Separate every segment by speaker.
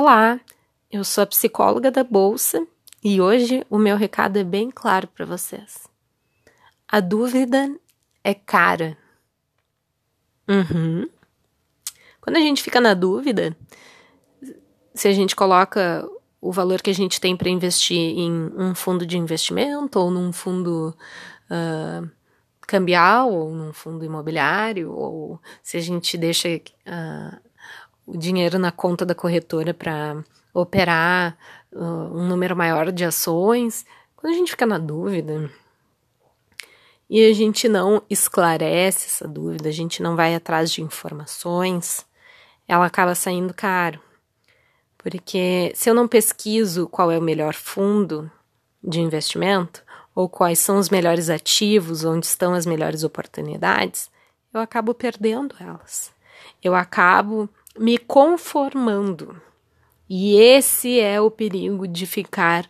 Speaker 1: Olá, eu sou a psicóloga da Bolsa e hoje o meu recado é bem claro para vocês. A dúvida é cara. Uhum. Quando a gente fica na dúvida, se a gente coloca o valor que a gente tem para investir em um fundo de investimento ou num fundo uh, cambial ou num fundo imobiliário, ou se a gente deixa uh, o dinheiro na conta da corretora para operar uh, um número maior de ações. Quando a gente fica na dúvida e a gente não esclarece essa dúvida, a gente não vai atrás de informações, ela acaba saindo caro. Porque se eu não pesquiso qual é o melhor fundo de investimento, ou quais são os melhores ativos, onde estão as melhores oportunidades, eu acabo perdendo elas. Eu acabo me conformando. E esse é o perigo de ficar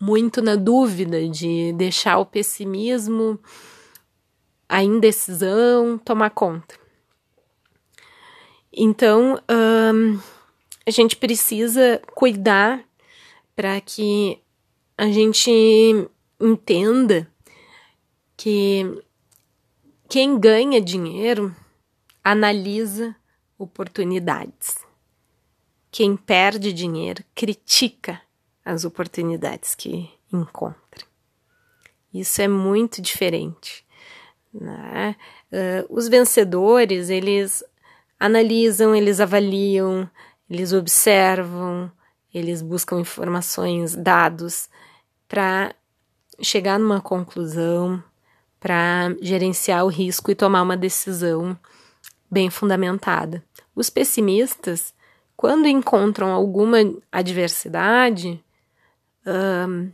Speaker 1: muito na dúvida, de deixar o pessimismo, a indecisão tomar conta. Então, hum, a gente precisa cuidar para que a gente entenda que quem ganha dinheiro analisa oportunidades. Quem perde dinheiro critica as oportunidades que encontra. Isso é muito diferente. Né? Uh, os vencedores, eles analisam, eles avaliam, eles observam, eles buscam informações, dados para chegar numa conclusão, para gerenciar o risco e tomar uma decisão bem fundamentada. Os pessimistas, quando encontram alguma adversidade, um,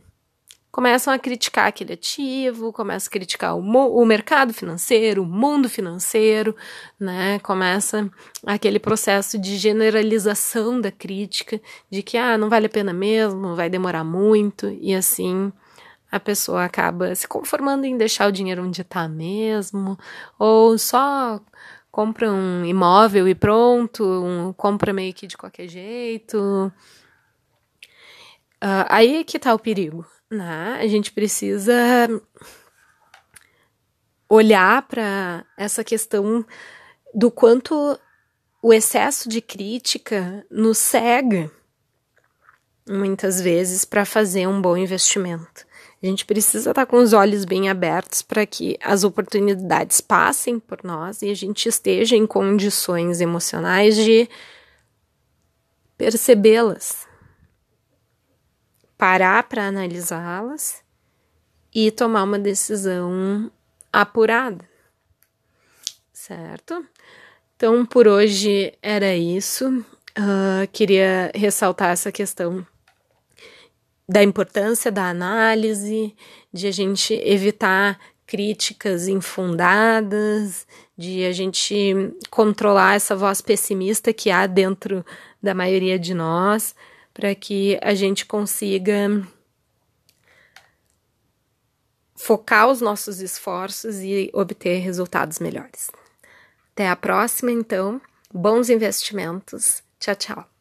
Speaker 1: começam a criticar aquele ativo, começam a criticar o, o, mercado financeiro, o mundo financeiro, né? Começa aquele processo de generalização da crítica, de que ah, não vale a pena mesmo, vai demorar muito, e assim a pessoa acaba se conformando em deixar o dinheiro onde está mesmo, ou só compra um imóvel e pronto, um, compra meio que de qualquer jeito. Uh, aí é que tá o perigo, né? A gente precisa olhar para essa questão do quanto o excesso de crítica nos cega muitas vezes para fazer um bom investimento. A gente precisa estar com os olhos bem abertos para que as oportunidades passem por nós e a gente esteja em condições emocionais de percebê-las, parar para analisá-las e tomar uma decisão apurada, certo? Então, por hoje era isso. Uh, queria ressaltar essa questão da importância da análise, de a gente evitar críticas infundadas, de a gente controlar essa voz pessimista que há dentro da maioria de nós, para que a gente consiga focar os nossos esforços e obter resultados melhores. Até a próxima, então. Bons investimentos. Tchau, tchau.